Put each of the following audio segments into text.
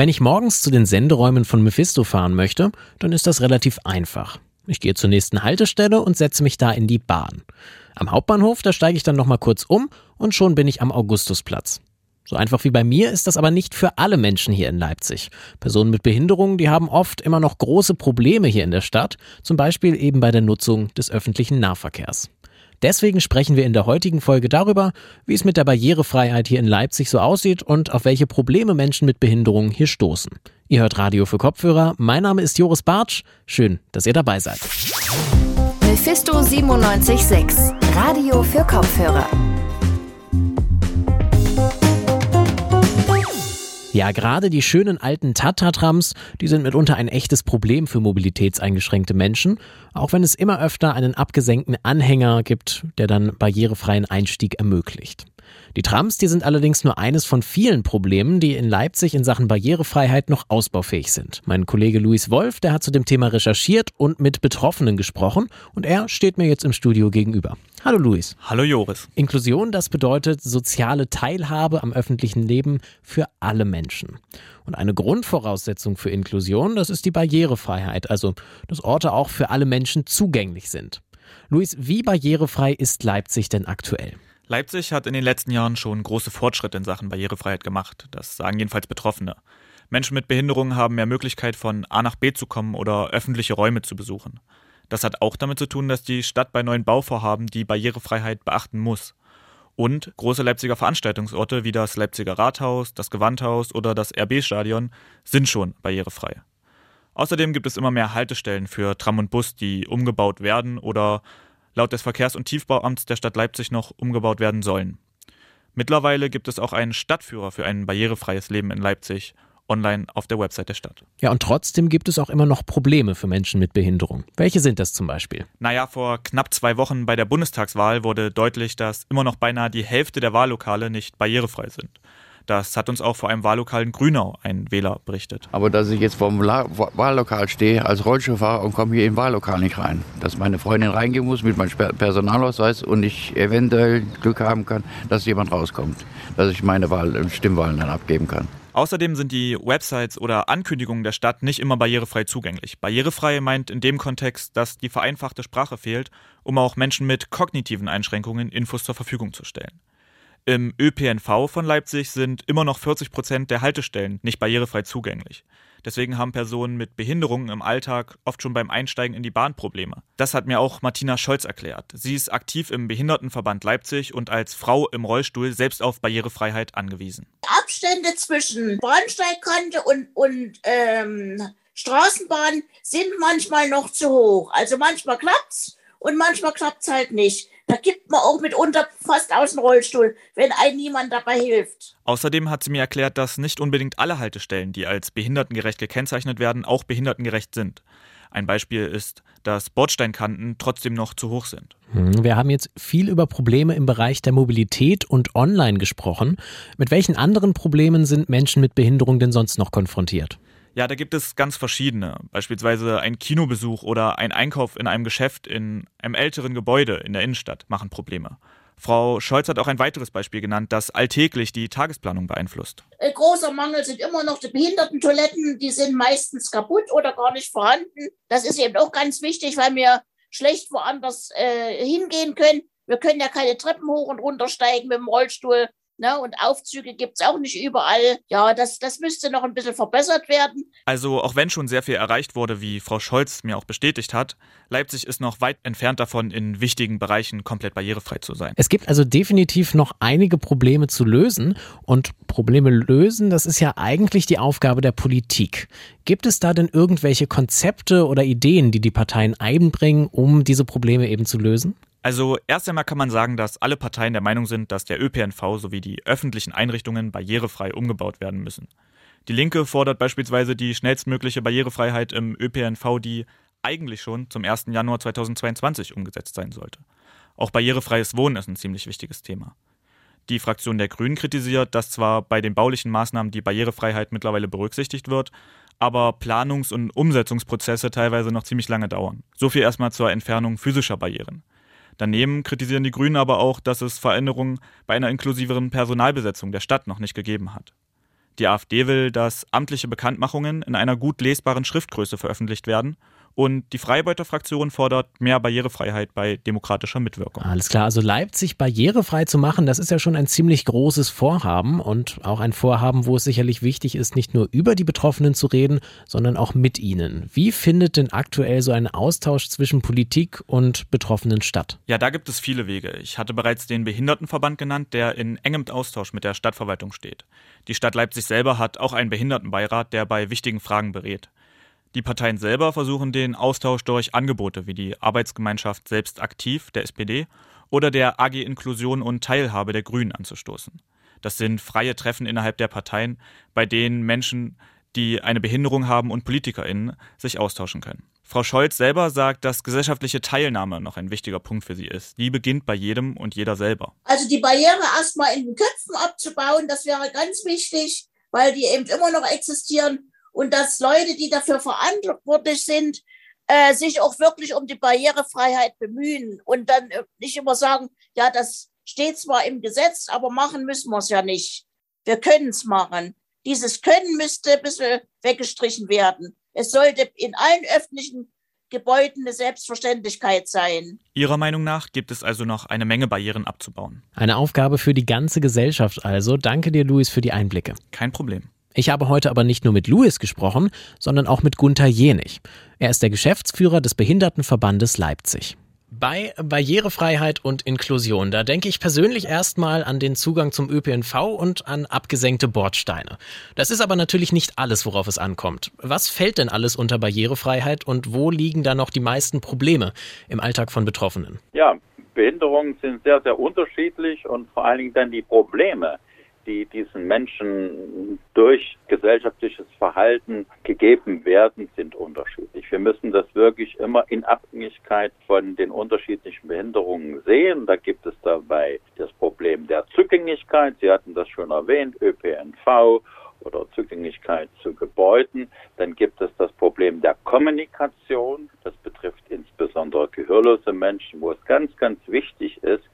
Wenn ich morgens zu den Senderäumen von Mephisto fahren möchte, dann ist das relativ einfach. Ich gehe zur nächsten Haltestelle und setze mich da in die Bahn. Am Hauptbahnhof, da steige ich dann nochmal kurz um und schon bin ich am Augustusplatz. So einfach wie bei mir ist das aber nicht für alle Menschen hier in Leipzig. Personen mit Behinderungen, die haben oft immer noch große Probleme hier in der Stadt, zum Beispiel eben bei der Nutzung des öffentlichen Nahverkehrs. Deswegen sprechen wir in der heutigen Folge darüber, wie es mit der Barrierefreiheit hier in Leipzig so aussieht und auf welche Probleme Menschen mit Behinderungen hier stoßen. Ihr hört Radio für Kopfhörer. Mein Name ist Joris Bartsch. Schön, dass ihr dabei seid. Mephisto 976, Radio für Kopfhörer. Ja, gerade die schönen alten Tata-Trams, die sind mitunter ein echtes Problem für mobilitätseingeschränkte Menschen, auch wenn es immer öfter einen abgesenkten Anhänger gibt, der dann barrierefreien Einstieg ermöglicht. Die Trams, die sind allerdings nur eines von vielen Problemen, die in Leipzig in Sachen Barrierefreiheit noch ausbaufähig sind. Mein Kollege Luis Wolf, der hat zu dem Thema recherchiert und mit Betroffenen gesprochen und er steht mir jetzt im Studio gegenüber. Hallo Luis. Hallo Joris. Inklusion, das bedeutet soziale Teilhabe am öffentlichen Leben für alle Menschen. Und eine Grundvoraussetzung für Inklusion, das ist die Barrierefreiheit, also dass Orte auch für alle Menschen zugänglich sind. Luis, wie barrierefrei ist Leipzig denn aktuell? Leipzig hat in den letzten Jahren schon große Fortschritte in Sachen Barrierefreiheit gemacht. Das sagen jedenfalls Betroffene. Menschen mit Behinderungen haben mehr Möglichkeit, von A nach B zu kommen oder öffentliche Räume zu besuchen. Das hat auch damit zu tun, dass die Stadt bei neuen Bauvorhaben die Barrierefreiheit beachten muss. Und große Leipziger Veranstaltungsorte wie das Leipziger Rathaus, das Gewandhaus oder das RB-Stadion sind schon barrierefrei. Außerdem gibt es immer mehr Haltestellen für Tram und Bus, die umgebaut werden oder laut des Verkehrs- und Tiefbauamts der Stadt Leipzig noch umgebaut werden sollen. Mittlerweile gibt es auch einen Stadtführer für ein barrierefreies Leben in Leipzig online auf der Website der Stadt. Ja, und trotzdem gibt es auch immer noch Probleme für Menschen mit Behinderung. Welche sind das zum Beispiel? Naja, vor knapp zwei Wochen bei der Bundestagswahl wurde deutlich, dass immer noch beinahe die Hälfte der Wahllokale nicht barrierefrei sind. Das hat uns auch vor einem Wahllokal in Grünau ein Wähler berichtet. Aber dass ich jetzt vor dem Wahllokal stehe als Rollstuhlfahrer und komme hier im Wahllokal nicht rein. Dass meine Freundin reingehen muss mit meinem Personalausweis und ich eventuell Glück haben kann, dass jemand rauskommt. Dass ich meine Wahl, Stimmwahlen dann abgeben kann. Außerdem sind die Websites oder Ankündigungen der Stadt nicht immer barrierefrei zugänglich. Barrierefrei meint in dem Kontext, dass die vereinfachte Sprache fehlt, um auch Menschen mit kognitiven Einschränkungen Infos zur Verfügung zu stellen. Im ÖPNV von Leipzig sind immer noch 40 Prozent der Haltestellen nicht barrierefrei zugänglich. Deswegen haben Personen mit Behinderungen im Alltag oft schon beim Einsteigen in die Bahn Probleme. Das hat mir auch Martina Scholz erklärt. Sie ist aktiv im Behindertenverband Leipzig und als Frau im Rollstuhl selbst auf Barrierefreiheit angewiesen. Abstände zwischen Bahnsteigkante und, und ähm, Straßenbahn sind manchmal noch zu hoch. Also manchmal klappt's und manchmal klappt's halt nicht. Da gibt man auch mitunter fast aus dem Rollstuhl, wenn einem niemand dabei hilft. Außerdem hat sie mir erklärt, dass nicht unbedingt alle Haltestellen, die als behindertengerecht gekennzeichnet werden, auch behindertengerecht sind. Ein Beispiel ist, dass Bordsteinkanten trotzdem noch zu hoch sind. Hm, wir haben jetzt viel über Probleme im Bereich der Mobilität und Online gesprochen. Mit welchen anderen Problemen sind Menschen mit Behinderung denn sonst noch konfrontiert? Ja, da gibt es ganz verschiedene. Beispielsweise ein Kinobesuch oder ein Einkauf in einem Geschäft in einem älteren Gebäude in der Innenstadt machen Probleme. Frau Scholz hat auch ein weiteres Beispiel genannt, das alltäglich die Tagesplanung beeinflusst. Ein großer Mangel sind immer noch die Behindertentoiletten. Die sind meistens kaputt oder gar nicht vorhanden. Das ist eben auch ganz wichtig, weil wir schlecht woanders äh, hingehen können. Wir können ja keine Treppen hoch und runter steigen mit dem Rollstuhl. Ne? Und Aufzüge gibt es auch nicht überall. Ja, das, das müsste noch ein bisschen verbessert werden. Also auch wenn schon sehr viel erreicht wurde, wie Frau Scholz mir auch bestätigt hat, Leipzig ist noch weit entfernt davon, in wichtigen Bereichen komplett barrierefrei zu sein. Es gibt also definitiv noch einige Probleme zu lösen. Und Probleme lösen, das ist ja eigentlich die Aufgabe der Politik. Gibt es da denn irgendwelche Konzepte oder Ideen, die die Parteien einbringen, um diese Probleme eben zu lösen? Also erst einmal kann man sagen, dass alle Parteien der Meinung sind, dass der ÖPNV sowie die öffentlichen Einrichtungen barrierefrei umgebaut werden müssen. Die Linke fordert beispielsweise die schnellstmögliche Barrierefreiheit im ÖPNV, die eigentlich schon zum 1. Januar 2022 umgesetzt sein sollte. Auch barrierefreies Wohnen ist ein ziemlich wichtiges Thema. Die Fraktion der Grünen kritisiert, dass zwar bei den baulichen Maßnahmen die Barrierefreiheit mittlerweile berücksichtigt wird, aber Planungs- und Umsetzungsprozesse teilweise noch ziemlich lange dauern. So viel erstmal zur Entfernung physischer Barrieren. Daneben kritisieren die Grünen aber auch, dass es Veränderungen bei einer inklusiveren Personalbesetzung der Stadt noch nicht gegeben hat. Die AfD will, dass amtliche Bekanntmachungen in einer gut lesbaren Schriftgröße veröffentlicht werden und die Freibeuter-Fraktion fordert mehr Barrierefreiheit bei demokratischer Mitwirkung. Alles klar, also Leipzig barrierefrei zu machen, das ist ja schon ein ziemlich großes Vorhaben und auch ein Vorhaben, wo es sicherlich wichtig ist, nicht nur über die Betroffenen zu reden, sondern auch mit ihnen. Wie findet denn aktuell so ein Austausch zwischen Politik und Betroffenen statt? Ja, da gibt es viele Wege. Ich hatte bereits den Behindertenverband genannt, der in engem Austausch mit der Stadtverwaltung steht. Die Stadt Leipzig selber hat auch einen Behindertenbeirat, der bei wichtigen Fragen berät. Die Parteien selber versuchen den Austausch durch Angebote wie die Arbeitsgemeinschaft Selbst aktiv der SPD oder der AG Inklusion und Teilhabe der Grünen anzustoßen. Das sind freie Treffen innerhalb der Parteien, bei denen Menschen, die eine Behinderung haben und PolitikerInnen sich austauschen können. Frau Scholz selber sagt, dass gesellschaftliche Teilnahme noch ein wichtiger Punkt für sie ist. Die beginnt bei jedem und jeder selber. Also die Barriere erstmal in den Köpfen abzubauen, das wäre ganz wichtig, weil die eben immer noch existieren und dass Leute, die dafür verantwortlich sind, äh, sich auch wirklich um die Barrierefreiheit bemühen und dann äh, nicht immer sagen, ja, das steht zwar im Gesetz, aber machen müssen wir es ja nicht. Wir können es machen. Dieses Können müsste ein bisschen weggestrichen werden. Es sollte in allen öffentlichen Gebäuden eine Selbstverständlichkeit sein. Ihrer Meinung nach gibt es also noch eine Menge Barrieren abzubauen. Eine Aufgabe für die ganze Gesellschaft also. Danke dir, Luis, für die Einblicke. Kein Problem. Ich habe heute aber nicht nur mit Louis gesprochen, sondern auch mit Gunther Jenig. Er ist der Geschäftsführer des Behindertenverbandes Leipzig. Bei Barrierefreiheit und Inklusion, da denke ich persönlich erstmal an den Zugang zum ÖPNV und an abgesenkte Bordsteine. Das ist aber natürlich nicht alles, worauf es ankommt. Was fällt denn alles unter Barrierefreiheit und wo liegen da noch die meisten Probleme im Alltag von Betroffenen? Ja, Behinderungen sind sehr, sehr unterschiedlich und vor allen Dingen dann die Probleme, die diesen Menschen durch gesellschaftliches Verhalten gegeben werden, sind unterschiedlich. Wir müssen das wirklich immer in Abhängigkeit von den unterschiedlichen Behinderungen sehen. Da gibt es dabei das Problem der Zugänglichkeit. Sie hatten das schon erwähnt, ÖPNV oder Zugänglichkeit zu Gebäuden. Dann gibt es das Problem der Kommunikation. Das betrifft insbesondere gehörlose Menschen, wo es ganz, ganz wichtig ist,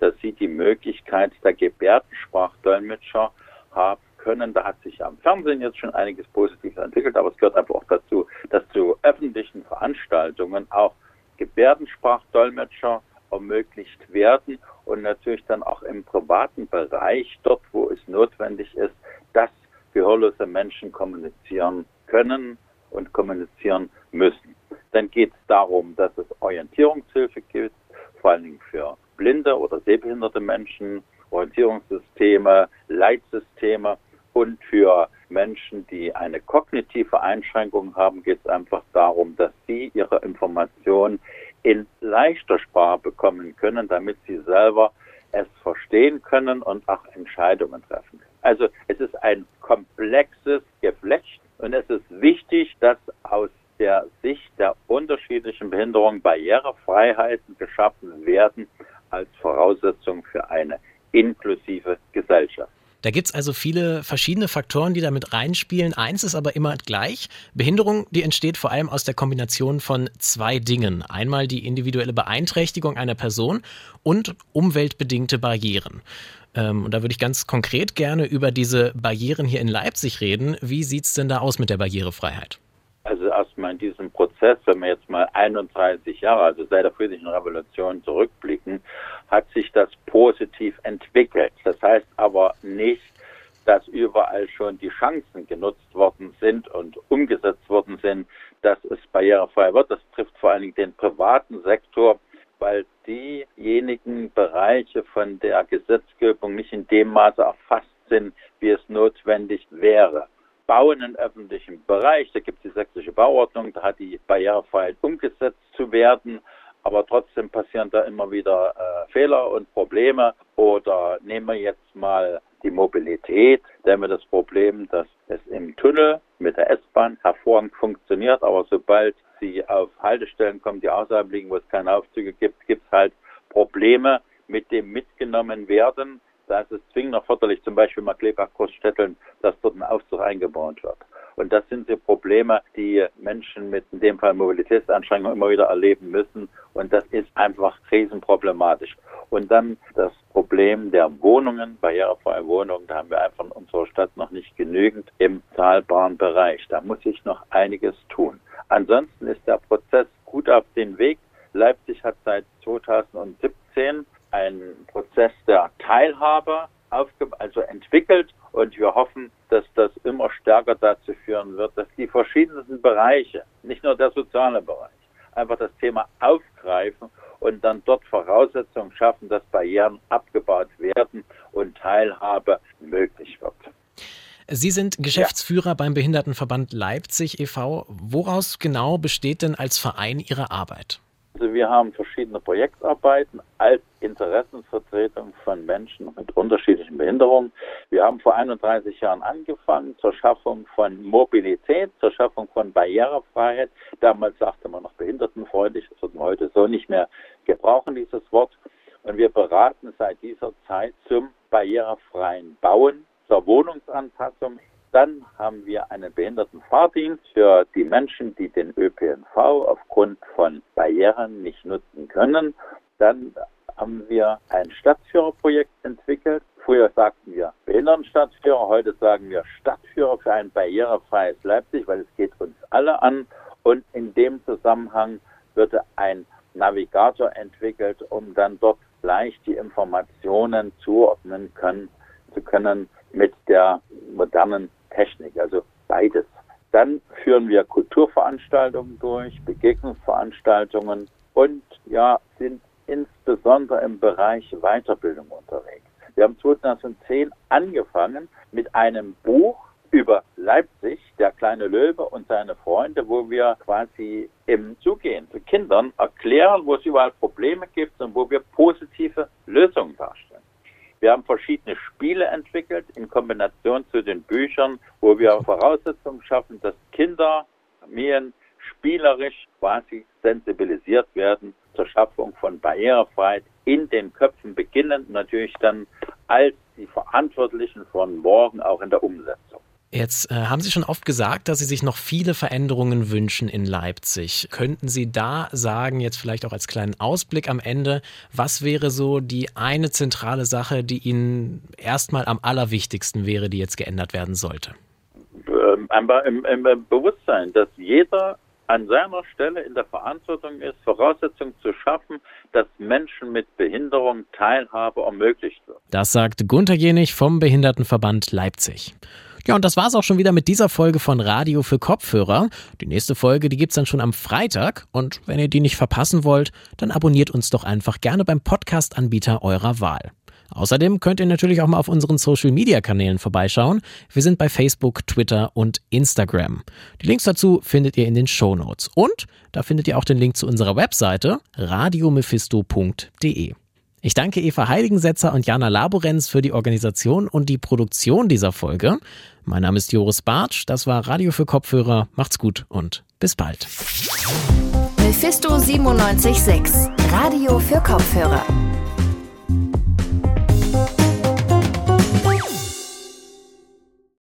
dass sie die Möglichkeit der Gebärdensprachdolmetscher haben können. Da hat sich am Fernsehen jetzt schon einiges Positives entwickelt, aber es gehört einfach auch dazu, dass zu öffentlichen Veranstaltungen auch Gebärdensprachdolmetscher ermöglicht werden und natürlich dann auch im privaten Bereich, dort wo es notwendig ist, dass gehörlose Menschen kommunizieren können und kommunizieren müssen. Dann geht es darum, dass es Orientierungshilfe gibt, vor allen Dingen für blinde oder sehbehinderte Menschen, Orientierungssysteme, Leitsysteme und für Menschen, die eine kognitive Einschränkung haben, geht es einfach darum, dass sie ihre Informationen in leichter Sprache bekommen können, damit sie selber es verstehen können und auch Entscheidungen treffen können. Also es ist ein komplexes Geflecht und es ist wichtig, dass aus der Sicht der unterschiedlichen Behinderungen Barrierefreiheiten geschaffen werden, als Voraussetzung für eine inklusive Gesellschaft. Da gibt es also viele verschiedene Faktoren, die damit reinspielen. Eins ist aber immer gleich. Behinderung, die entsteht vor allem aus der Kombination von zwei Dingen. Einmal die individuelle Beeinträchtigung einer Person und umweltbedingte Barrieren. Ähm, und da würde ich ganz konkret gerne über diese Barrieren hier in Leipzig reden. Wie sieht es denn da aus mit der Barrierefreiheit? Also erstmal in diesem Prozess, wenn wir jetzt mal 31 Jahre, also seit der friedlichen Revolution zurückblicken, hat sich das positiv entwickelt. Das heißt aber nicht, dass überall schon die Chancen genutzt worden sind und umgesetzt worden sind, dass es barrierefrei wird. Das trifft vor allen Dingen den privaten Sektor, weil diejenigen Bereiche von der Gesetzgebung nicht in dem Maße erfasst sind, wie es notwendig wäre. Bauen im öffentlichen Bereich. Da gibt es die sächsische Bauordnung, da hat die Barrierefreiheit umgesetzt zu werden. Aber trotzdem passieren da immer wieder äh, Fehler und Probleme. Oder nehmen wir jetzt mal die Mobilität. Da haben wir das Problem, dass es im Tunnel mit der S-Bahn hervorragend funktioniert. Aber sobald sie auf Haltestellen kommen, die außerhalb liegen, wo es keine Aufzüge gibt, gibt es halt Probleme mit dem mitgenommen werden. Da ist es zwingend erforderlich, zum Beispiel mal Kleberg-Großstädteln, dass dort ein Aufzug eingebaut wird. Und das sind die Probleme, die Menschen mit in dem Fall Mobilitätsanstrengungen immer wieder erleben müssen. Und das ist einfach riesenproblematisch. Und dann das Problem der Wohnungen, barrierefreie Wohnungen, da haben wir einfach in unserer Stadt noch nicht genügend im zahlbaren Bereich. Da muss sich noch einiges tun. Ansonsten ist der Prozess gut auf den Weg. Leipzig hat seit 2017 einen Prozess der Teilhabe aufge also entwickelt und wir hoffen, dass das immer stärker dazu führen wird, dass die verschiedensten Bereiche, nicht nur der soziale Bereich, einfach das Thema aufgreifen und dann dort Voraussetzungen schaffen, dass Barrieren abgebaut werden und Teilhabe möglich wird. Sie sind Geschäftsführer ja. beim Behindertenverband Leipzig e.V. Woraus genau besteht denn als Verein Ihre Arbeit? Also wir haben verschiedene Projektarbeiten als Interessensvertretung von Menschen mit unterschiedlichen Behinderungen. Wir haben vor 31 Jahren angefangen zur Schaffung von Mobilität, zur Schaffung von Barrierefreiheit. Damals sagte man noch behindertenfreundlich, das wird man heute so nicht mehr gebrauchen, dieses Wort. Und wir beraten seit dieser Zeit zum barrierefreien Bauen, zur Wohnungsanpassung dann haben wir einen Behindertenfahrdienst für die Menschen, die den ÖPNV aufgrund von Barrieren nicht nutzen können. Dann haben wir ein Stadtführerprojekt entwickelt. Früher sagten wir Behindertenstadtführer, heute sagen wir Stadtführer für ein barrierefreies Leipzig, weil es geht uns alle an. Und in dem Zusammenhang würde ein Navigator entwickelt, um dann dort leicht die Informationen zuordnen können, zu können mit der modernen Technik, also beides. Dann führen wir Kulturveranstaltungen durch, Begegnungsveranstaltungen und ja, sind insbesondere im Bereich Weiterbildung unterwegs. Wir haben 2010 angefangen mit einem Buch über Leipzig, der kleine Löwe und seine Freunde, wo wir quasi im Zugehen zu Kindern erklären, wo es überall Probleme gibt und wo wir positive Lösungen darstellen. Wir haben verschiedene Spiele entwickelt in Kombination zu den Büchern, wo wir Voraussetzungen schaffen, dass Kinder, Familien spielerisch quasi sensibilisiert werden zur Schaffung von Barrierefreiheit in den Köpfen beginnend natürlich dann als die Verantwortlichen von morgen auch in der Umsetzung. Jetzt äh, haben Sie schon oft gesagt, dass Sie sich noch viele Veränderungen wünschen in Leipzig. Könnten Sie da sagen, jetzt vielleicht auch als kleinen Ausblick am Ende, was wäre so die eine zentrale Sache, die Ihnen erstmal am allerwichtigsten wäre, die jetzt geändert werden sollte? Ähm, im, im Bewusstsein, dass jeder an seiner Stelle in der Verantwortung ist, Voraussetzungen zu schaffen, dass Menschen mit Behinderung Teilhabe ermöglicht wird. Das sagt Gunter Jenig vom Behindertenverband Leipzig. Ja, und das war's auch schon wieder mit dieser Folge von Radio für Kopfhörer. Die nächste Folge, die gibt's dann schon am Freitag. Und wenn ihr die nicht verpassen wollt, dann abonniert uns doch einfach gerne beim Podcast-Anbieter eurer Wahl. Außerdem könnt ihr natürlich auch mal auf unseren Social Media Kanälen vorbeischauen. Wir sind bei Facebook, Twitter und Instagram. Die Links dazu findet ihr in den Show Notes. Und da findet ihr auch den Link zu unserer Webseite radiomephisto.de. Ich danke Eva Heiligensetzer und Jana Laborenz für die Organisation und die Produktion dieser Folge. Mein Name ist Joris Bartsch, das war Radio für Kopfhörer. Macht's gut und bis bald. Mephisto 976, Radio für Kopfhörer.